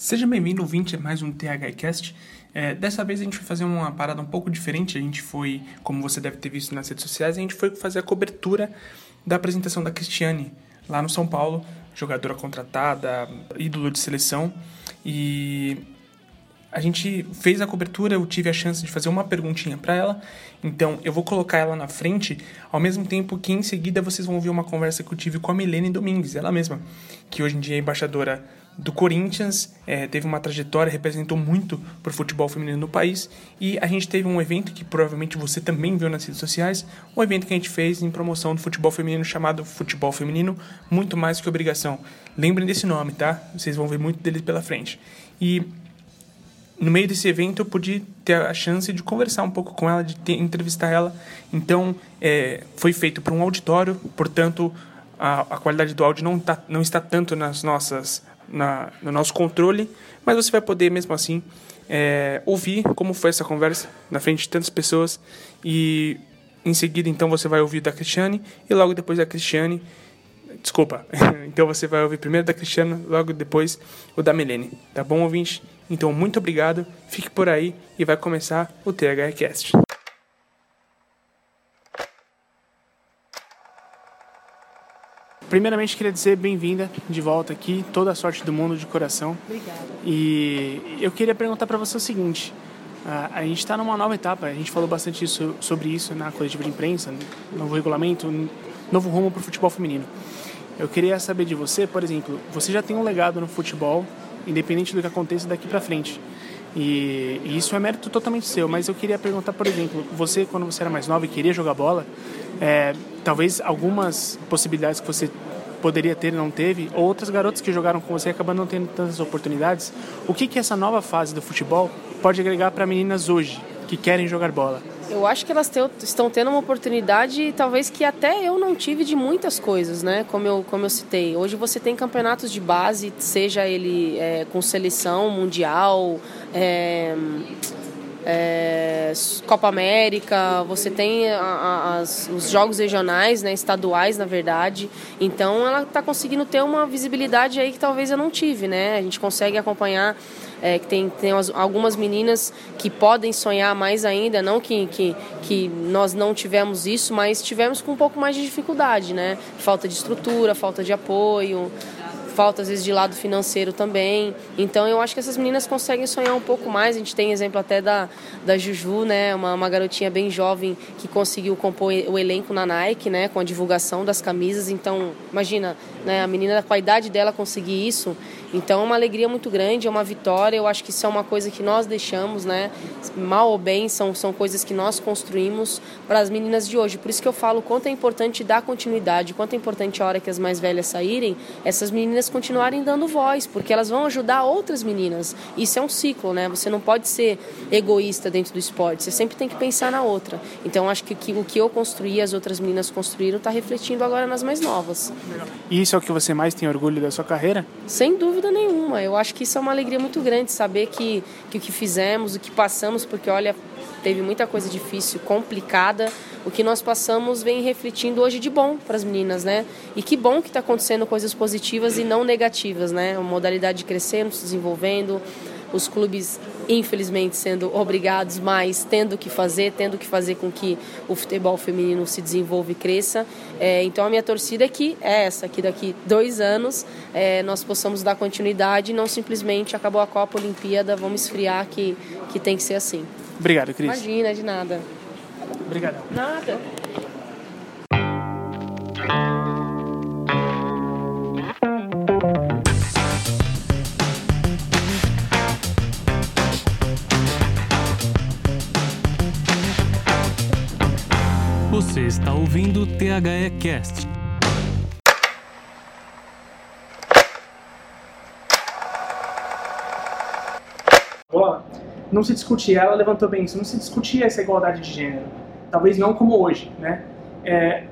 Seja bem-vindo, ouvinte, a mais um THCast. É, dessa vez a gente vai fazer uma parada um pouco diferente. A gente foi, como você deve ter visto nas redes sociais, a gente foi fazer a cobertura da apresentação da Cristiane lá no São Paulo, jogadora contratada, ídolo de seleção. E a gente fez a cobertura, eu tive a chance de fazer uma perguntinha para ela, então eu vou colocar ela na frente, ao mesmo tempo que em seguida vocês vão ouvir uma conversa que eu tive com a Milene Domingues, ela mesma, que hoje em dia é embaixadora do Corinthians, é, teve uma trajetória, representou muito para o futebol feminino no país. E a gente teve um evento que provavelmente você também viu nas redes sociais, um evento que a gente fez em promoção do futebol feminino chamado Futebol Feminino Muito Mais Que Obrigação. Lembrem desse nome, tá? Vocês vão ver muito dele pela frente. E no meio desse evento eu pude ter a chance de conversar um pouco com ela, de ter, entrevistar ela. Então, é, foi feito para um auditório, portanto, a, a, qualidade do áudio não, tá, não está tanto nas nossas na, no nosso controle, mas você vai poder mesmo assim é, ouvir como foi essa conversa na frente de tantas pessoas. E em seguida então você vai ouvir da Cristiane e logo depois da Cristiane. Desculpa. Então você vai ouvir primeiro da Cristiane logo depois o da Milene. Tá bom ouvinte? Então muito obrigado. Fique por aí e vai começar o THCast Primeiramente, queria dizer bem-vinda de volta aqui, toda a sorte do mundo de coração. Obrigada. E eu queria perguntar para você o seguinte: a gente está numa nova etapa, a gente falou bastante isso, sobre isso na coletiva de imprensa, novo regulamento, novo rumo para o futebol feminino. Eu queria saber de você, por exemplo, você já tem um legado no futebol, independente do que aconteça daqui para frente. E, e, isso é mérito totalmente seu, mas eu queria perguntar, por exemplo, você, quando você era mais nova e queria jogar bola, é, talvez algumas possibilidades que você poderia ter não teve, ou outras garotas que jogaram com você acabam não tendo tantas oportunidades. O que, que essa nova fase do futebol pode agregar para meninas hoje que querem jogar bola? Eu acho que elas te, estão tendo uma oportunidade, talvez que até eu não tive de muitas coisas, né? Como eu, como eu citei. Hoje você tem campeonatos de base, seja ele é, com seleção mundial, é, é, Copa América, você tem as, os jogos regionais, né, estaduais, na verdade. Então ela está conseguindo ter uma visibilidade aí que talvez eu não tive, né? A gente consegue acompanhar é, que tem, tem algumas meninas que podem sonhar mais ainda, não que, que, que nós não tivemos isso, mas tivemos com um pouco mais de dificuldade, né? Falta de estrutura, falta de apoio, falta às vezes de lado financeiro também. Então eu acho que essas meninas conseguem sonhar um pouco mais. A gente tem exemplo até da, da Juju, né? Uma, uma garotinha bem jovem que conseguiu compor o elenco na Nike, né? Com a divulgação das camisas. Então, imagina, né? A menina com a idade dela conseguir isso. Então é uma alegria muito grande, é uma vitória. Eu acho que isso é uma coisa que nós deixamos, né? Mal ou bem, são, são coisas que nós construímos para as meninas de hoje. Por isso que eu falo quanto é importante dar continuidade, quanto é importante a hora que as mais velhas saírem, essas meninas continuarem dando voz, porque elas vão ajudar outras meninas. Isso é um ciclo, né? Você não pode ser egoísta dentro do esporte, você sempre tem que pensar na outra. Então acho que, que o que eu construí, as outras meninas construíram, está refletindo agora nas mais novas. E isso é o que você mais tem orgulho da sua carreira? Sem dúvida dúvida nenhuma. Eu acho que isso é uma alegria muito grande, saber que, que o que fizemos, o que passamos, porque olha, teve muita coisa difícil, complicada. O que nós passamos vem refletindo hoje de bom para as meninas, né? E que bom que está acontecendo coisas positivas e não negativas, né? A modalidade crescendo, se desenvolvendo, os clubes infelizmente sendo obrigados, mas tendo que fazer, tendo que fazer com que o futebol feminino se desenvolva e cresça. É, então a minha torcida é que é essa, que daqui dois anos é, nós possamos dar continuidade e não simplesmente acabou a Copa Olimpíada, vamos esfriar que, que tem que ser assim. Obrigado, Cris. Imagina, de nada. Obrigado. Nada. Você está ouvindo o THE Cast. Bola, não se discutia, ela levantou bem isso, não se discutia essa igualdade de gênero. Talvez não como hoje, né? É,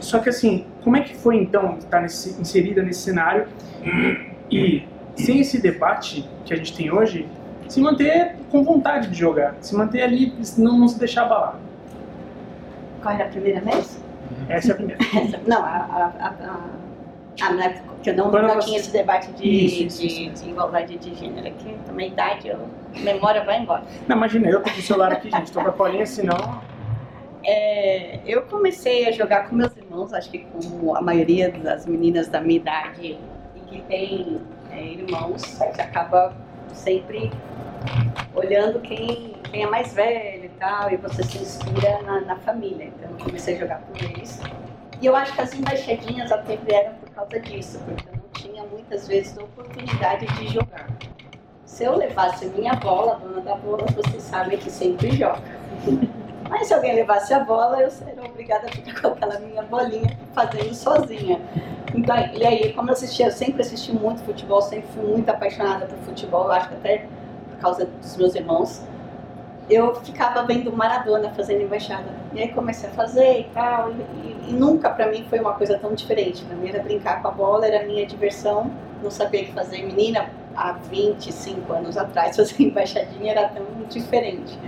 só que assim, como é que foi então estar nesse, inserida nesse cenário e sem esse debate que a gente tem hoje, se manter com vontade de jogar, se manter ali, não, não se deixar abalar? Qual era a primeira vez? Essa é a primeira. Não, a, a, a, Ah, na época que eu não, Quando não você- tinha esse debate de, Isso, de, isso. de igualdade de gênero aqui, também idade, eu, a memória vai embora. Não, imagina, eu tô com o celular aqui, gente, tô com a colinha, senão... É, eu comecei a jogar com meus irmãos, acho que como a maioria das meninas da minha idade e que tem é, irmãos, você acaba sempre olhando quem, quem é mais velho e tal, e você se inspira na, na família. Então eu comecei a jogar com eles. E eu acho que as embaixadinhas até vieram por causa disso, porque eu não tinha muitas vezes a oportunidade de jogar. Se eu levasse a minha bola, a dona da bola, vocês sabem que sempre joga. Mas se alguém levasse a bola, eu seria obrigada a ficar com aquela minha bolinha fazendo sozinha. Então, e aí, como eu assistia, eu sempre assisti muito futebol, sempre fui muito apaixonada por futebol, acho que até por causa dos meus irmãos, eu ficava vendo Maradona fazendo embaixada. E aí comecei a fazer e tal, e, e- nunca pra mim foi uma coisa tão diferente. Pra mim era brincar com a bola, era a minha diversão, não sabia o que fazer. Menina, há 25 anos atrás, fazer embaixadinha era tão diferente.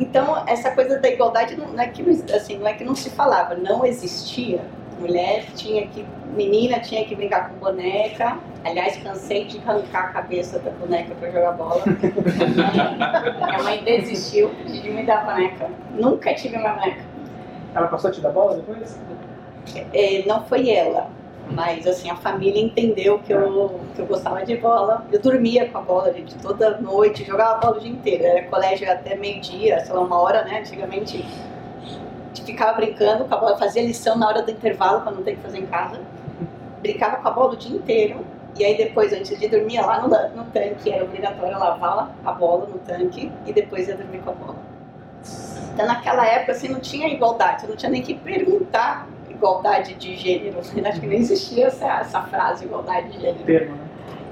Então, essa coisa da igualdade não é que, não- assim, não é que não se falava, não existia. Mulher tinha que, menina tinha que brincar com boneca. Aliás, cansei de arrancar a cabeça da boneca para jogar bola. Minha mãe desistiu de me dar boneca. Nunca tive uma boneca. Ela passou a te dar bola depois? É, não foi ela, mas assim, a família entendeu que eu, que eu gostava de bola. Eu dormia com a bola, gente, toda noite, jogava bola o dia inteiro. Era colégio até meio-dia, sei lá, uma hora, né? Antigamente gente ficava brincando com a bola, fazia lição na hora do intervalo para não ter que fazer em casa. Brincava com a bola o dia inteiro. E aí depois, antes de dormir, ia lá no, no tanque, era obrigatório lavar a bola no tanque e depois ia dormir com a bola. Então naquela época assim não tinha igualdade, não tinha nem que perguntar igualdade de gênero. Acho que nem existia essa, essa frase, igualdade de gênero. Né?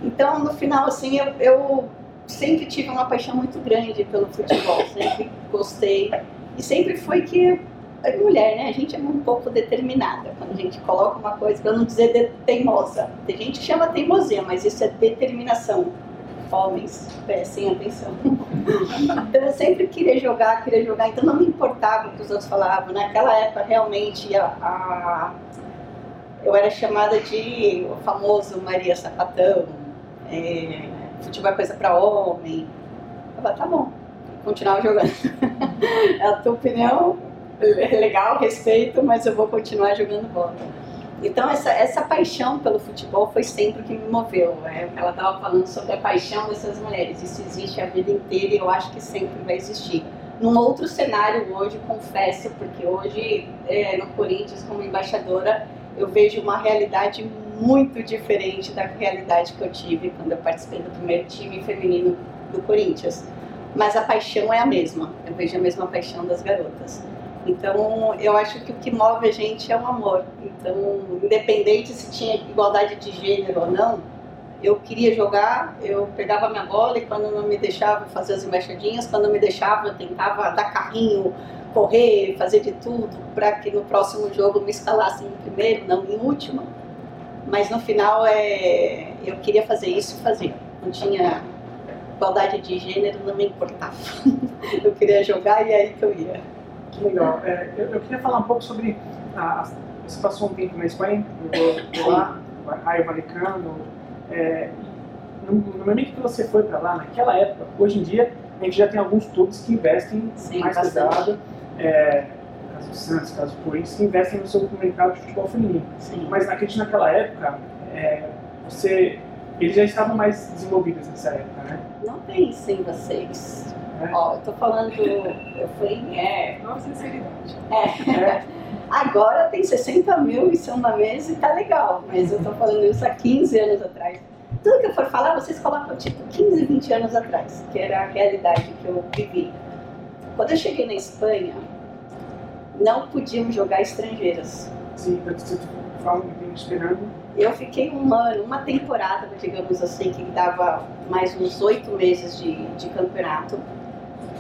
Então, no final, assim, eu, eu sempre tive uma paixão muito grande pelo futebol, sempre gostei. E sempre foi que a mulher, né? A gente é um pouco determinada quando a gente coloca uma coisa, para não dizer de- teimosa. Tem gente que chama teimosia, mas isso é determinação. Homens, prestem atenção. Então eu sempre queria jogar, queria jogar, então não me importava o que os outros falavam. Naquela época, realmente, a, a- eu era chamada de o famoso Maria Sapatão, é, futebol é coisa para homem. Eu falei, tá bom, continuava jogando. a tua opinião é legal, respeito, mas eu vou continuar jogando bola. Então essa, essa paixão pelo futebol foi sempre o que me moveu. É, ela estava falando sobre a paixão dessas mulheres. Isso existe a vida inteira e eu acho que sempre vai existir. Num outro cenário hoje, confesso, porque hoje é, no Corinthians como embaixadora eu vejo uma realidade muito diferente da realidade que eu tive quando eu participei do primeiro time feminino do Corinthians. Mas a paixão é a mesma. Eu vejo a mesma paixão das garotas. Então, eu acho que o que move a gente é o amor. Então, independente se tinha igualdade de gênero ou não, eu queria jogar, eu pegava minha bola e quando não me deixava fazer as embaixadinhas, quando me deixava eu tentava dar carrinho, correr, fazer de tudo para que no próximo jogo me escalassem em primeiro, não em último. Mas no final é, eu queria fazer isso e fazer. Não tinha igualdade de gênero, não me importava. Eu queria jogar e é aí que eu ia. Que legal. É, eu, eu queria falar um pouco sobre. A, você passou um tempo na Espanha, jogou lá, Raio Valecano. É, no, no momento que você foi para lá, naquela época, hoje em dia, a gente já tem alguns clubes que investem Sim, mais bastante. pesado. É, caso Santos, caso Corinthians, que investem no seu mercado de futebol feminino. Sim. Mas naquele, naquela época, é, você, eles já estavam mais desenvolvidos nessa época, né? Não pensem vocês. Ó, eu tô falando, eu fui, é, Nossa sinceridade. é. Agora tem 60 mil em cima da mesa e tá legal, mas eu tô falando isso há 15 anos atrás. Tudo que eu for falar, vocês colocam tipo 15, 20 anos atrás, que era a realidade que eu vivi. Quando eu cheguei na Espanha, não podíamos jogar estrangeiras. Sim, que você fala um tempo esperando. Eu fiquei um ano, uma temporada, digamos assim, que dava mais uns oito meses de, de campeonato,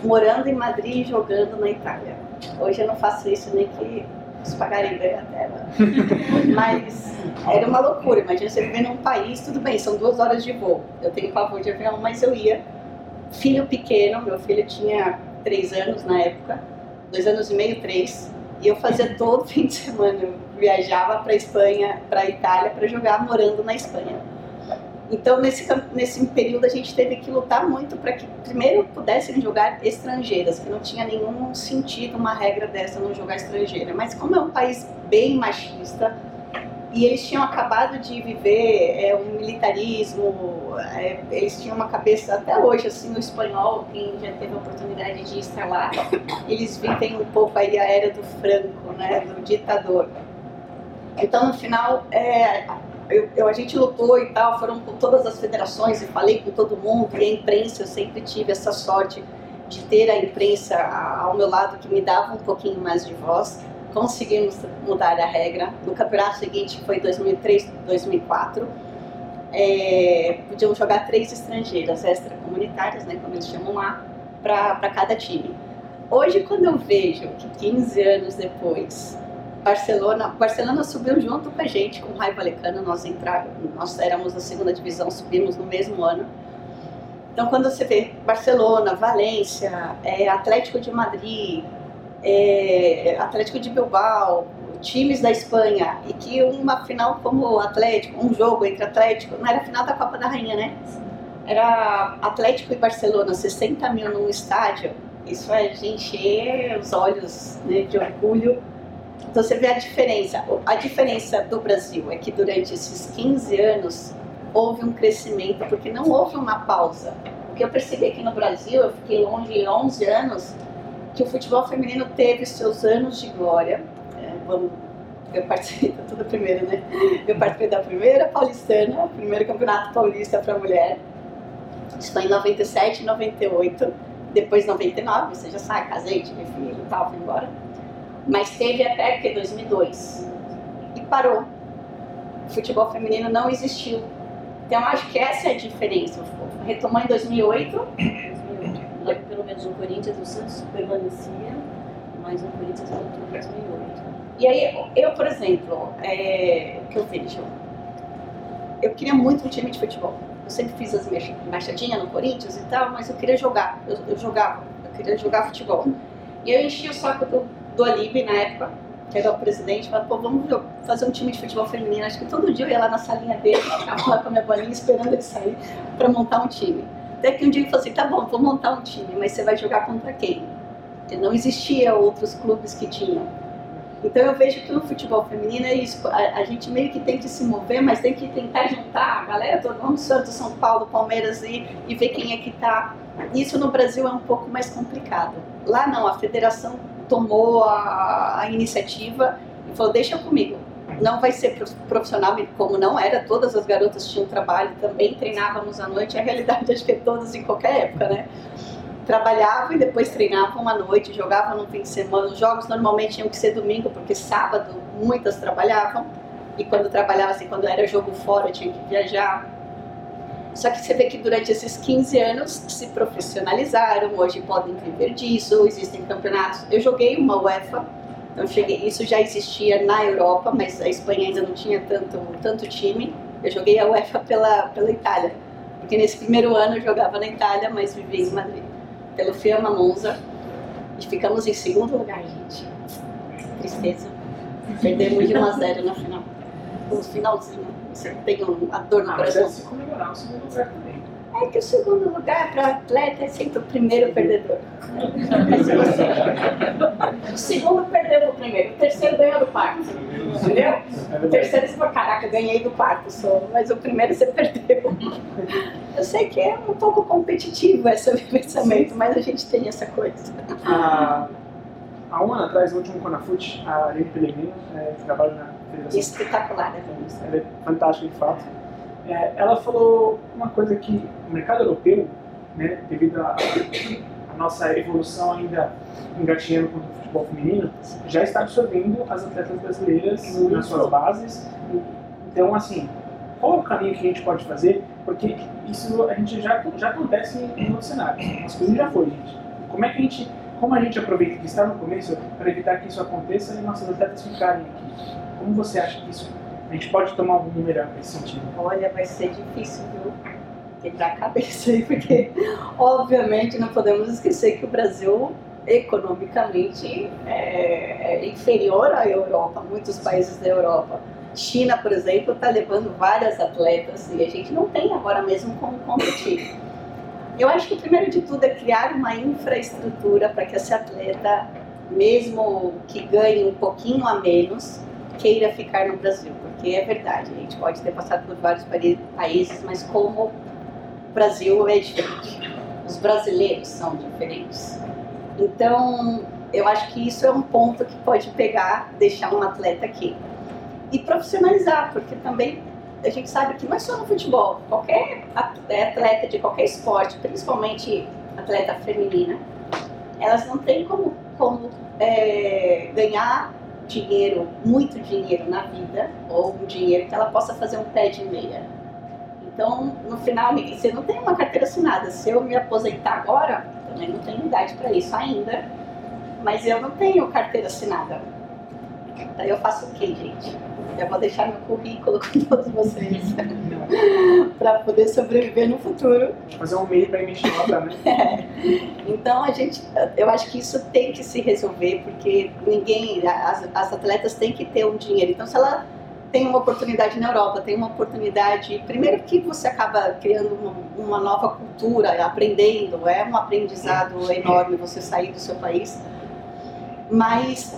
morando em Madrid e jogando na Itália. Hoje eu não faço isso nem que eles pagarem bem a tela. Mas era uma loucura. Imagina você viver num país, tudo bem, são duas horas de voo. Eu tenho pavor de avião, mas eu ia. Filho pequeno, meu filho tinha três anos na época, dois anos e meio, três. E eu fazia todo fim de semana, eu viajava para Espanha, para Itália para jogar morando na Espanha. Então, nesse, nesse período, a gente teve que lutar muito para que, primeiro, pudessem jogar estrangeiras, que não tinha nenhum sentido uma regra dessa não jogar estrangeira. Mas, como é um país bem machista, e eles tinham acabado de viver é, um militarismo, é, eles tinham uma cabeça, até hoje, assim, no espanhol, quem já teve a oportunidade de estar lá, eles vivem um pouco aí a era do Franco, né, do ditador. Então, no final, é, eu, eu, a gente lutou e tal, foram com todas as federações e falei com todo mundo, e a imprensa, eu sempre tive essa sorte de ter a imprensa ao meu lado que me dava um pouquinho mais de voz conseguimos mudar a regra. No campeonato seguinte foi 2003, 2004. É, podiam jogar três estrangeiras extracomunitárias, né, como eles chamam lá, para cada time. Hoje, quando eu vejo que 15 anos depois, Barcelona, Barcelona subiu junto com a gente, com o Raio Valecano, nós entramos, nós éramos da segunda divisão, subimos no mesmo ano. Então, quando você vê Barcelona, Valência, é, Atlético de Madrid, é, Atlético de Bilbao, times da Espanha, e que uma final como o Atlético, um jogo entre Atlético, não era final da Copa da Rainha, né? Era Atlético e Barcelona, 60 mil num estádio. Isso é de encher os olhos né, de orgulho. Então você vê a diferença. A diferença do Brasil é que durante esses 15 anos houve um crescimento, porque não houve uma pausa. O que eu percebi aqui no Brasil, eu fiquei longe 11 anos, que o futebol feminino teve seus anos de glória. É, vamos, eu participei da tudo primeiro, né? Eu participei da primeira paulistana, o primeiro campeonato paulista para mulher. Isso foi em 97, 98, depois 99, você já sabe, casei, tive filho e tal, fui embora. Mas teve até que 2002 e parou. O futebol feminino não existiu. Então acho que essa é a diferença. Retomou em 2008 pelo menos no Corinthians, o Santos permanecia, mas no Corinthians voltou em 2008. E aí, eu, por exemplo, é, o que eu vejo, eu queria muito um time de futebol. Eu sempre fiz as machadinhas no Corinthians e tal, mas eu queria jogar, eu, eu jogava, eu queria jogar futebol. E eu enchi o saco do, do Alibe na época, que era o presidente, falava, pô, vamos fazer um time de futebol feminino. Acho que todo dia eu ia lá na salinha dele, ficava lá com a minha bolinha esperando ele sair para montar um time. Até que um dia ele falou assim, tá bom, vou montar um time, mas você vai jogar contra quem? Porque não existia outros clubes que tinham. Então eu vejo que no futebol feminino é isso, a, a, gente meio que tem que se mover, mas tem que tentar juntar a galera toda, vamos Santos, São Paulo, Palmeiras e, e ver quem é que tá. Isso no Brasil é um pouco mais complicado. Lá não, a federação tomou a, a iniciativa e falou, deixa comigo, não vai ser profissional, como não era, todas as garotas tinham trabalho, também treinávamos à noite, a realidade acho que é todas em qualquer época, né? Trabalhavam e depois treinavam à noite, jogavam no fim de semana. Os jogos normalmente tinham que ser domingo, porque sábado muitas trabalhavam. E quando trabalhava, assim, quando era jogo fora, tinha que viajar. Só que você vê que durante esses 15 anos se profissionalizaram, hoje podem viver disso, existem campeonatos. Eu joguei uma UEFA, então cheguei, isso já existia na Europa, mas a Espanha ainda não tinha tanto, tanto time. Eu joguei a UEFA pela, pela Itália, porque nesse primeiro ano eu jogava na Itália, mas vivia em Madrid. Pelo Fiamma Monza, e ficamos em segundo lugar, gente. Tristeza. Perdemos de 1 a 0 na final. No finalzinho, você tem uma dor no ah, coração. Mas se comemorar o segundo lugar também. É que o segundo lugar para atleta é sempre o primeiro perdedor. o segundo perdeu o primeiro, o terceiro ganhou do quarto. Entendeu? O terceiro você fala, caraca, ganhei do quarto só, mas o primeiro você perdeu. Eu sei que é um pouco competitivo esse pensamento, mas a gente tem essa coisa. Ah, há um ano atrás, no último Conafute, a Aline Pellegrino, é, que trabalha na Espetacular, né? Ela é fantástica de fato é, ela falou uma coisa que o mercado europeu, né, devido à nossa evolução ainda engatinhando com o futebol feminino, já está absorvendo as atletas brasileiras Muito nas suas bases. Então, assim, qual é o caminho que a gente pode fazer? Porque isso a gente já, já acontece em outros cenários. Mas comigo já foi, gente. Como é que a gente, como a gente aproveita que está no começo para evitar que isso aconteça e nossas atletas ficarem aqui? Como você acha que isso a gente pode tomar algum melhor nesse sentido? Olha, vai ser difícil, viu? Quebrar a cabeça aí, porque obviamente não podemos esquecer que o Brasil economicamente é, é inferior à Europa, muitos países da Europa. China, por exemplo, está levando várias atletas e a gente não tem agora mesmo como competir. Eu acho que o primeiro de tudo é criar uma infraestrutura para que esse atleta, mesmo que ganhe um pouquinho a menos, queira ficar no Brasil, porque é verdade, a gente pode ter passado por vários países, mas como o Brasil é diferente, os brasileiros são diferentes. Então, eu acho que isso é um ponto que pode pegar, deixar um atleta aqui. E profissionalizar, porque também a gente sabe que não é só no futebol, qualquer atleta de qualquer esporte, principalmente atleta feminina, elas não têm como, como é, ganhar dinheiro, muito dinheiro na vida, ou um dinheiro que ela possa fazer um pé de meia. Então, no final, você não tem uma carteira assinada. Se eu me aposentar agora, também não tenho idade para isso ainda, mas eu não tenho carteira assinada. Daí eu faço o quê, gente? Eu vou deixar meu currículo com todos vocês para poder sobreviver no futuro. Fazer um meio para emitir nota, né? É. Então a gente, eu acho que isso tem que se resolver porque ninguém, as, as atletas têm que ter um dinheiro. Então se ela tem uma oportunidade na Europa, tem uma oportunidade. Primeiro que você acaba criando uma, uma, nova cultura, aprendendo, é um aprendizado enorme você sair do seu país. Mas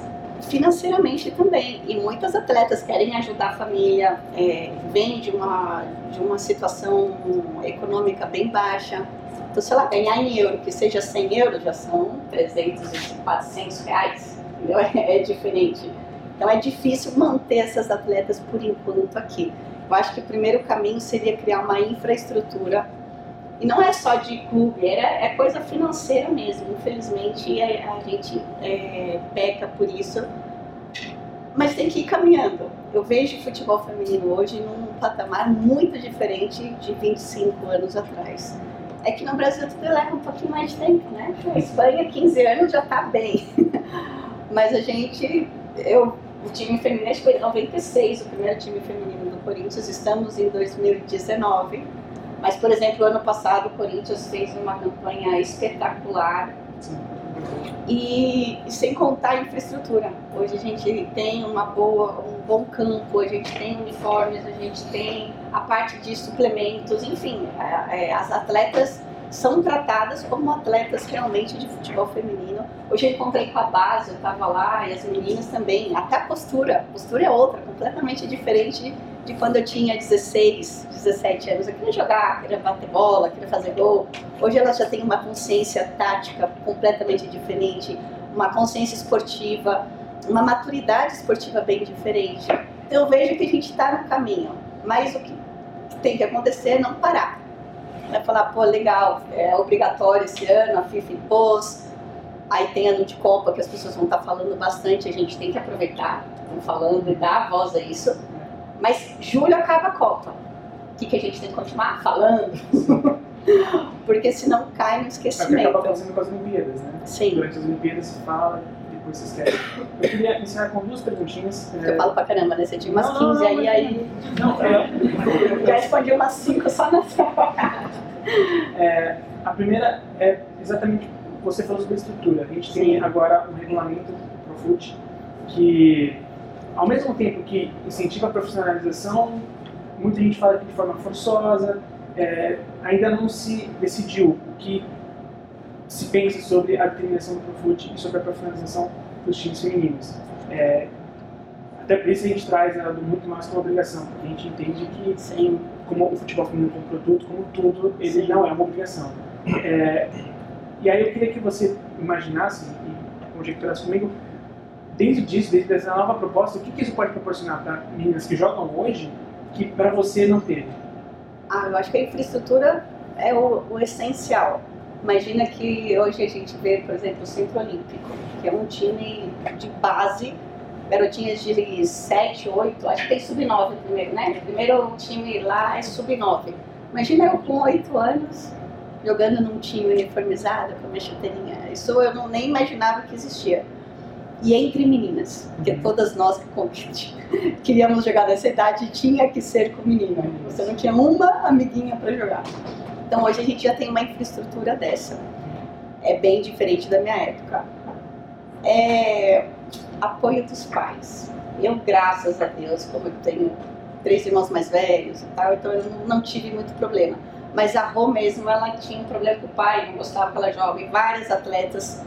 financeiramente também. E muitas atletas querem ajudar a família, é, vêm de uma, de uma situação econômica bem baixa. Então, se ela ganhar em euro, que seja 100 euros, já são 300 e 400 reais, entendeu? É, é diferente. Então, é difícil manter essas atletas por enquanto aqui. Eu acho que o primeiro caminho seria criar uma infraestrutura e não é só de clube, era, é coisa financeira mesmo. Infelizmente a, a gente é, peca por isso, mas tem que ir caminhando. Eu vejo o futebol feminino hoje num patamar muito diferente de 25 anos atrás. É que no Brasil tudo leva um pouquinho mais de tempo, né? A Espanha, 15 anos já está bem. Mas a gente, eu, o time feminino, acho que foi em 96, o primeiro time feminino do Corinthians, estamos em 2019 mas, por exemplo, ano passado o Corinthians fez uma campanha espetacular. E, e, sem contar a infraestrutura. Hoje a gente tem uma boa, um bom campo, a gente tem uniformes, a gente tem a parte de suplementos, enfim, é, é, as atletas são tratadas como atletas realmente de futebol feminino. Hoje eu encontrei com a base, eu estava lá, e as meninas também, até a postura, a postura é outra, completamente diferente de quando eu tinha 16, 17 anos. Eu queria jogar, queria bater bola, queria fazer gol. Hoje elas já têm uma consciência tática completamente diferente, uma consciência esportiva, uma maturidade esportiva bem diferente. Então eu vejo que a gente está no caminho, mas o que tem que acontecer é não parar. Vai falar, pô, legal, é obrigatório esse ano, a FIFA impôs, aí tem ano de Copa que as pessoas vão estar tá falando bastante, a gente tem que aproveitar, estão falando e dar voz a isso mas julho acaba a Copa. O que, que a gente tem que continuar falando? Porque senão cai no esquecimento. É acaba acontecendo com as Olimpíadas, né? Sim. Durante as Olimpíadas se fala, depois se esquece. Eu queria encerrar com duas perguntinhas. Eu é... falo pra caramba, né? Você tinha umas não, 15 não, aí, aí. Não, é... Já respondi umas 5 só nessa é, A primeira é exatamente você falou sobre a estrutura. A gente Sim. tem agora um regulamento pro FUT que ao mesmo tempo que incentiva a profissionalização, muita gente fala que de forma forçosa, é, ainda não se decidiu o que se pensa sobre a determinação do Profut e sobre a profissionalização dos times femininos. É, até por isso a gente traz ela muito mais como obrigação, porque a gente entende que, Sim. como o futebol feminino é um produto, como tudo, ele Sim. não é uma obrigação. É, e aí eu queria que você imaginasse e conjecturasse comigo dentro disso, dentro dessa nova proposta, o que, que isso pode proporcionar para meninas que jogam hoje que para você não teve? Ah, eu acho que a infraestrutura é o, o, essencial. Imagina que hoje a gente vê, por exemplo, o Centro Olímpico, que é um time de base, garotinhas de 7, 8, acho que tem sub-9 primeiro, né? O primeiro time lá é sub-9. Imagina eu com 8 anos jogando num time uniformizado com a minha chuteirinha. Isso eu não, nem imaginava que existia e entre meninas, porque todas nós que queríamos jogar nessa idade tinha que ser com menina. Você não tinha uma amiguinha para jogar. Então hoje a gente já tem uma infraestrutura dessa. é bem diferente da minha época. É, apoio dos pais. Eu, graças a Deus, como eu tenho três irmãos mais velhos e tal, então eu não tive muito problema. Mas a Rô mesmo, ela tinha um problema com o pai, não gostava que ela jovem. Vários atletas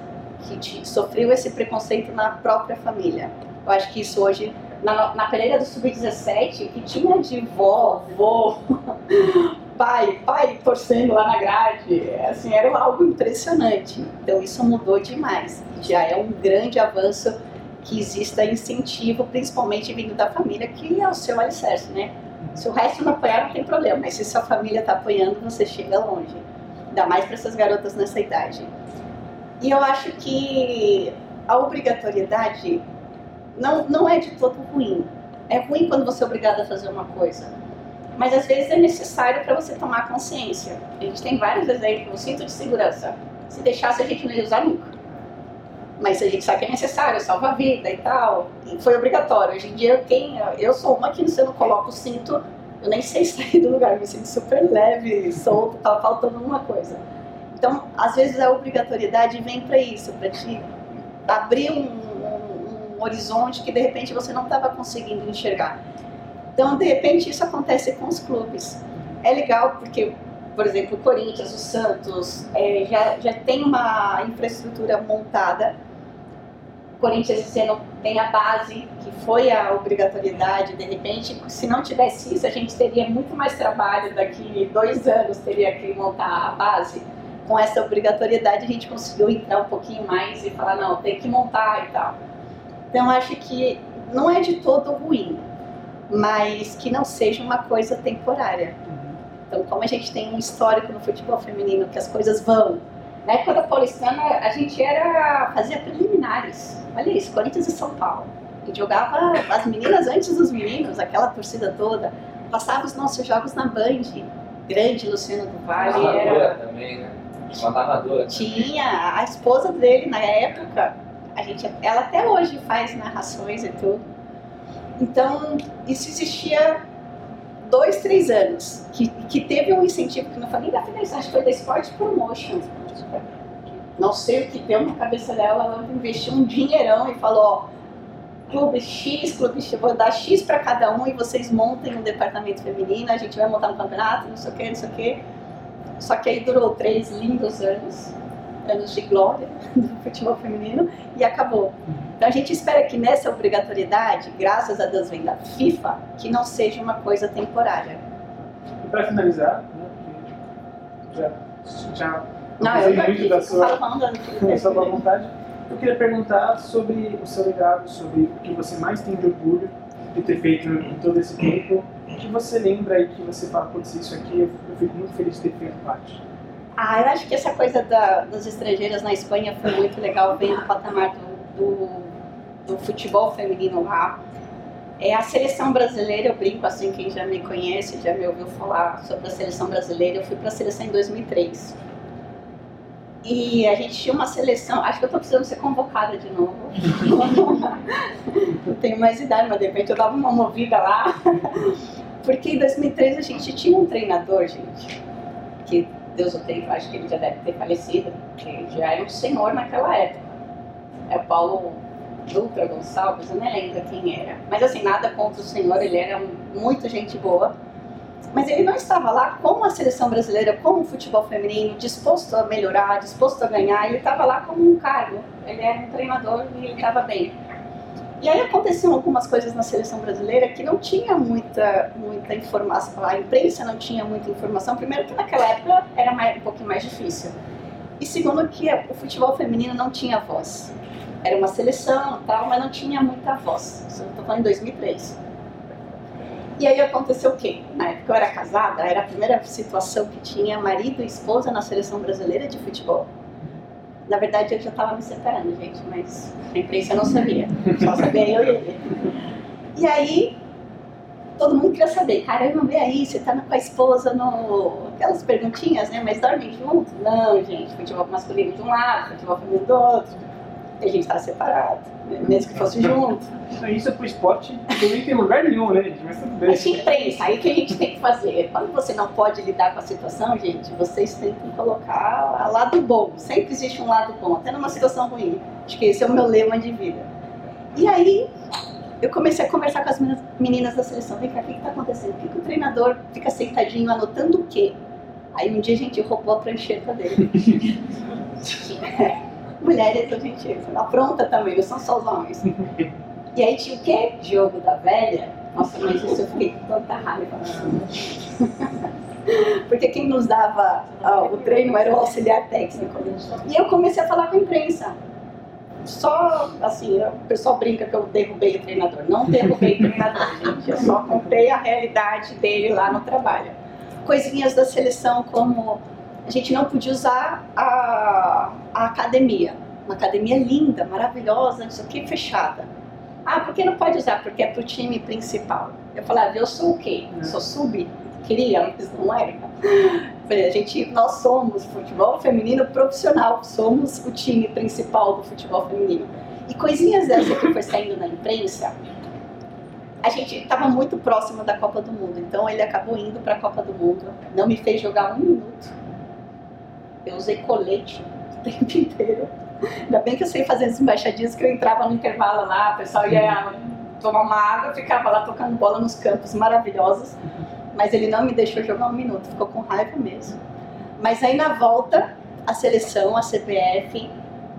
que sofreu esse preconceito na própria família. Eu acho que isso hoje, na, na Pereira do Sub-17, que tinha de vó, vô, pai, pai torcendo lá na grade, assim, era algo impressionante. Então isso mudou demais. Já é um grande avanço que exista incentivo, principalmente vindo da família, que é o seu alicerce, né? Se o resto não apoiar, não tem problema, mas se sua família está apoiando, você chega longe. Ainda mais para essas garotas nessa idade. E eu acho que a obrigatoriedade não, não é de todo ruim. É ruim quando você é obrigado a fazer uma coisa. Mas às vezes é necessário para você tomar consciência. A gente tem vários exemplos. O cinto de segurança. Se deixasse, a gente não ia usar nunca mas a gente sabe que é necessário, salva a vida e tal. E foi obrigatório. Hoje em dia, quem, eu sou uma que se eu não coloco o cinto, eu nem sei sair do lugar, me sinto super leve, solto, tá faltando alguma coisa. Então, às vezes a obrigatoriedade vem para isso, para te abrir um, um, um, horizonte que de repente você não estava conseguindo enxergar. Então, de repente, isso acontece com os clubes. É legal porque por exemplo, o Corinthians, o Santos, é, já, já tem uma infraestrutura montada. O Corinthians ano tem a base, que foi a obrigatoriedade, de repente, se não tivesse isso, a gente teria muito mais trabalho, daqui dois anos teria que montar a base. Com essa obrigatoriedade a gente conseguiu entrar um pouquinho mais e falar, não, tem que montar e tal. Então acho que não é de todo ruim, mas que não seja uma coisa temporária então, como a gente tem um histórico no futebol feminino que as coisas vão. Na época da Paulistana, a gente era fazia preliminares. Olha isso, Corinthians e São Paulo. E jogava as meninas antes dos meninos, aquela torcida toda. Passava os nossos jogos na Band. Grande Luciano do Vale. Era... também, né? Narradora. Tinha a esposa dele na época. A gente, ela até hoje faz narrações e tudo. Então, isso existia dois, três anos, que, que teve um incentivo, que não foi nem da Federação, acho que foi da Sport Promotion. Não sei o que deu na cabeça dela, ela investiu um dinheirão e falou, ó, clube X, clube X, vou dar X para cada um e vocês montem um departamento feminino, a gente vai montar um campeonato, não sei o que, não sei o que. Só que aí durou três lindos anos, anos de glória do futebol feminino, e acabou. Então a gente espera que nessa obrigatoriedade, graças a Deus vem da FIFA, que não seja uma coisa temporária. E para finalizar, né, já, já não, eu muito da sua, da sua boa vontade, eu queria perguntar sobre o seu legado, sobre o que você mais tem de orgulho de ter feito em todo esse tempo, que você lembra e que você fala, putz, isso aqui eu, eu fico muito feliz de ter feito parte. Ah, eu acho que essa coisa da, das estrangeiras na Espanha foi muito legal, vendo o patamar do, do do futebol feminino lá. É a seleção brasileira, eu brinco assim, quem já me conhece, já me ouviu falar sobre a seleção brasileira, eu fui para a seleção em 2003. E a gente tinha uma seleção, acho que eu estou precisando ser convocada de novo. não tenho mais idade, mas de repente eu dava uma movida lá. Porque em 2003 a gente tinha um treinador, gente, que Deus o tenha, acho que ele já deve ter falecido, que já era um senhor naquela época. É o Paulo Dutra Gonçalves, eu nem lembro quem era. Mas assim, nada contra o senhor, ele era muito gente boa. Mas ele não estava lá com a seleção brasileira, com o futebol feminino, disposto a melhorar, disposto a ganhar. Ele estava lá como um cargo. Ele era um treinador e ele estava bem. E aí aconteciam algumas coisas na seleção brasileira que não tinha muita, muita informação, a imprensa não tinha muita informação. Primeiro que naquela época era mais, um pouquinho mais difícil. E segundo que o futebol feminino não tinha voz era uma seleção tal, mas não tinha muita voz. Estou falando em 2003. E aí aconteceu o quê? Na época eu era casada, era a primeira situação que tinha marido e esposa na seleção brasileira de futebol. Na verdade eu já estava me separando, gente, mas a imprensa não sabia. Só sabia eu e ele. E aí todo mundo queria saber, caramba, e aí, você tá com a esposa no. Aquelas perguntinhas, né? Mas dormem junto? Não, gente, futebol masculino de um lado, futebol feminino do outro a gente estava separado, né? mesmo que fosse junto. Isso é pro esporte, também tem lugar nenhum, né, gente? Mas tudo bem. Tinha imprensa, aí o que a gente tem que fazer? Quando você não pode lidar com a situação, gente, vocês tentam colocar o lado bom. Sempre existe um lado bom, até numa situação ruim. Acho que esse é o meu lema de vida. E aí, eu comecei a conversar com as meninas da seleção. Vem cá, o que está acontecendo? Por que, que o treinador fica sentadinho anotando o quê? Aí um dia a gente roubou a prancheta dele. Mulheres a gente apronta também, não são só os homens. E aí tinha o quê? Jogo da velha. Nossa, mas isso eu fiquei com tanta raiva. Porque quem nos dava o treino era o auxiliar técnico. E eu comecei a falar com a imprensa. Só, assim, o pessoal brinca que eu derrubei o treinador. Não derrubei o treinador, gente. Eu só contei a realidade dele lá no trabalho. Coisinhas da seleção como a gente não podia usar a, a academia. Uma academia linda, maravilhosa, isso aqui fechada. Ah, por que não pode usar? Porque é pro time principal. Eu falava, ah, eu sou o quê? Sou sub? Queria, mas não era. Falei, a gente, nós somos futebol feminino profissional, somos o time principal do futebol feminino. E coisinhas dessas que foi saindo na imprensa, a gente estava muito próximo da Copa do Mundo, então ele acabou indo para a Copa do Mundo, não me fez jogar um minuto. Eu usei colete o tempo inteiro. Ainda bem que eu sei fazer as embaixadinhas que eu entrava no intervalo lá, o pessoal ia tomar uma água, ficava lá tocando bola nos campos maravilhosos. Mas ele não me deixou jogar um minuto, ficou com raiva mesmo. Mas aí na volta, a seleção, a CBF,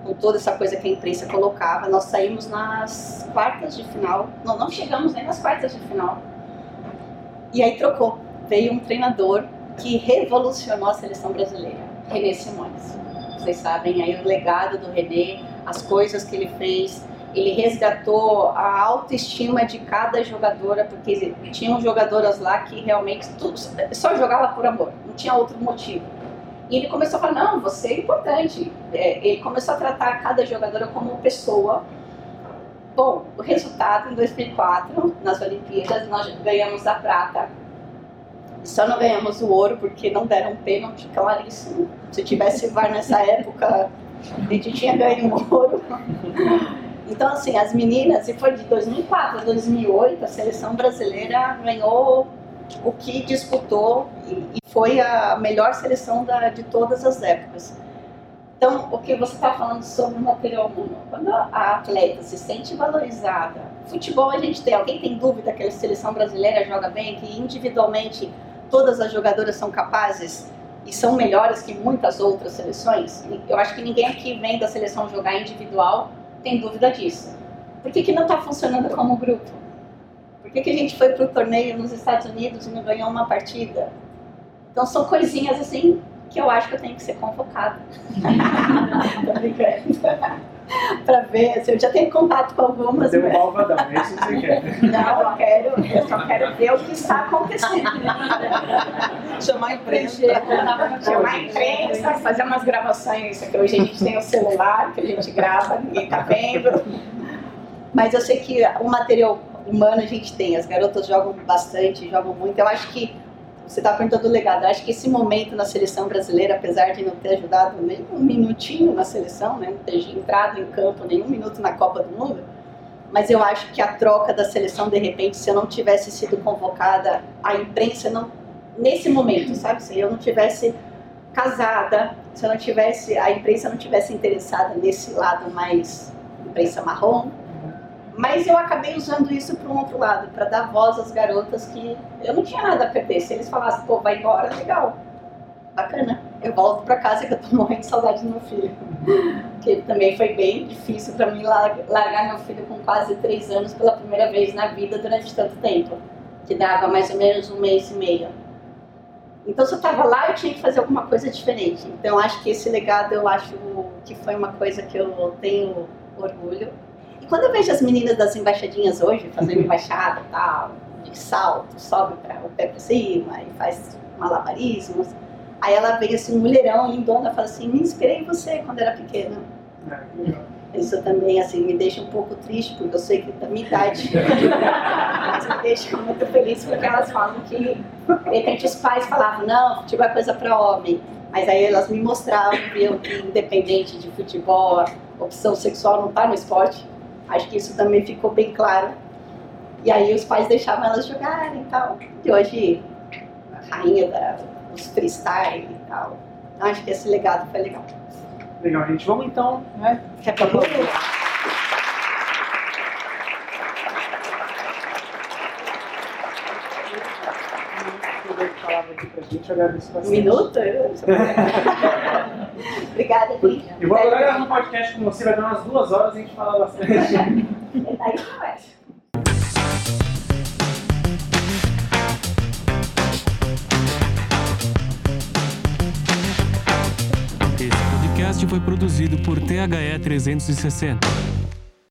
com toda essa coisa que a imprensa colocava, nós saímos nas quartas de final. Não, não chegamos nem nas quartas de final. E aí trocou. Veio um treinador que revolucionou a seleção brasileira, René Simões vocês sabem aí o legado do René, as coisas que ele fez. Ele resgatou a autoestima de cada jogadora, porque tinham jogadoras lá que realmente tudo, só jogava por amor, não tinha outro motivo. E ele começou a falar: não, você é importante. É, ele começou a tratar cada jogadora como pessoa. Bom, o resultado em 2004, nas Olimpíadas, nós ganhamos a prata só não ganhamos o ouro porque não deram um pênalti claríssimo. Se tivesse VAR nessa época, a gente tinha ganho um ouro. Então, assim, as meninas, e foi de 2004 a 2008, a seleção brasileira ganhou o que disputou e foi a melhor seleção da, de todas as épocas. Então, o que você está falando sobre o material humano, quando a atleta se sente valorizada, futebol a gente tem, alguém tem dúvida que a seleção brasileira joga bem, que individualmente todas as jogadoras são capazes e são melhores que muitas outras seleções, eu acho que ninguém aqui vem da seleção jogar individual tem dúvida disso. Por que, que não está funcionando como grupo? Por que, que a gente foi para o torneio nos Estados Unidos e não ganhou uma partida? Então são coisinhas assim que eu acho que eu tenho que ser convocada. Tô brincando para ver. Assim, eu já tenho contato com algumas. Deu um alvadão, é isso que você quer. Não, eu quero, eu só quero ver o que está acontecendo. Chamar a imprensa. Chamar a imprensa, fazer umas gravações, que hoje a gente tem o celular, que a gente grava, ninguém está vendo. Mas eu sei que o material humano a gente tem, as garotas jogam bastante, jogam muito. Eu acho que você está perguntando o legado. Acho que esse momento na seleção brasileira, apesar de não ter ajudado nem um minutinho na seleção, né, não ter entrado em campo nenhum minuto na Copa do Mundo, mas eu acho que a troca da seleção, de repente, se eu não tivesse sido convocada, a imprensa não. Nesse momento, sabe? Se eu não tivesse casada, se eu não tivesse. a imprensa não tivesse interessada nesse lado mais imprensa marrom, mas eu acabei usando isso para um outro lado, para dar voz às garotas que eu não tinha nada a perder. Se eles falassem, pô, vai embora, legal, bacana. Eu volto para casa que eu tô morrendo de saudade do meu filho. Que também foi bem difícil para mim largar meu filho com quase três anos pela primeira vez na vida durante tanto tempo, que dava mais ou menos um mês e meio. Então, se eu estava lá, eu tinha que fazer alguma coisa diferente. Então, acho que esse legado, eu acho que foi uma coisa que eu tenho orgulho quando eu vejo as meninas das embaixadinhas hoje, fazendo embaixada e tal, de salto, sobe pra, o pé para cima e faz malabarismos, aí ela veio assim, um mulherão, lindona, fala assim, me inspirei em você quando era pequena. É, Isso também, assim, me deixa um pouco triste, porque eu sei que da minha idade, mas me deixa muito feliz, porque elas falam que, de repente, os pais falavam, não, futebol é coisa para homem, mas aí elas me mostravam, viam que independente de futebol, opção sexual não está no esporte. Acho que isso também ficou bem claro. E aí os pais deixavam elas jogarem e tal. E hoje, a rainha da, dos freestyle e tal. Acho que esse legado foi legal. Legal, gente. Vamos então, né? Quer pra falava aqui pra gente, agradeço Um bastante. minuto? Obrigada, Lígia. Eu vou adorar gravar um podcast com você, vai dar umas duas horas e a gente fala bastante. Aí conversa. Esse podcast foi produzido por THE 360.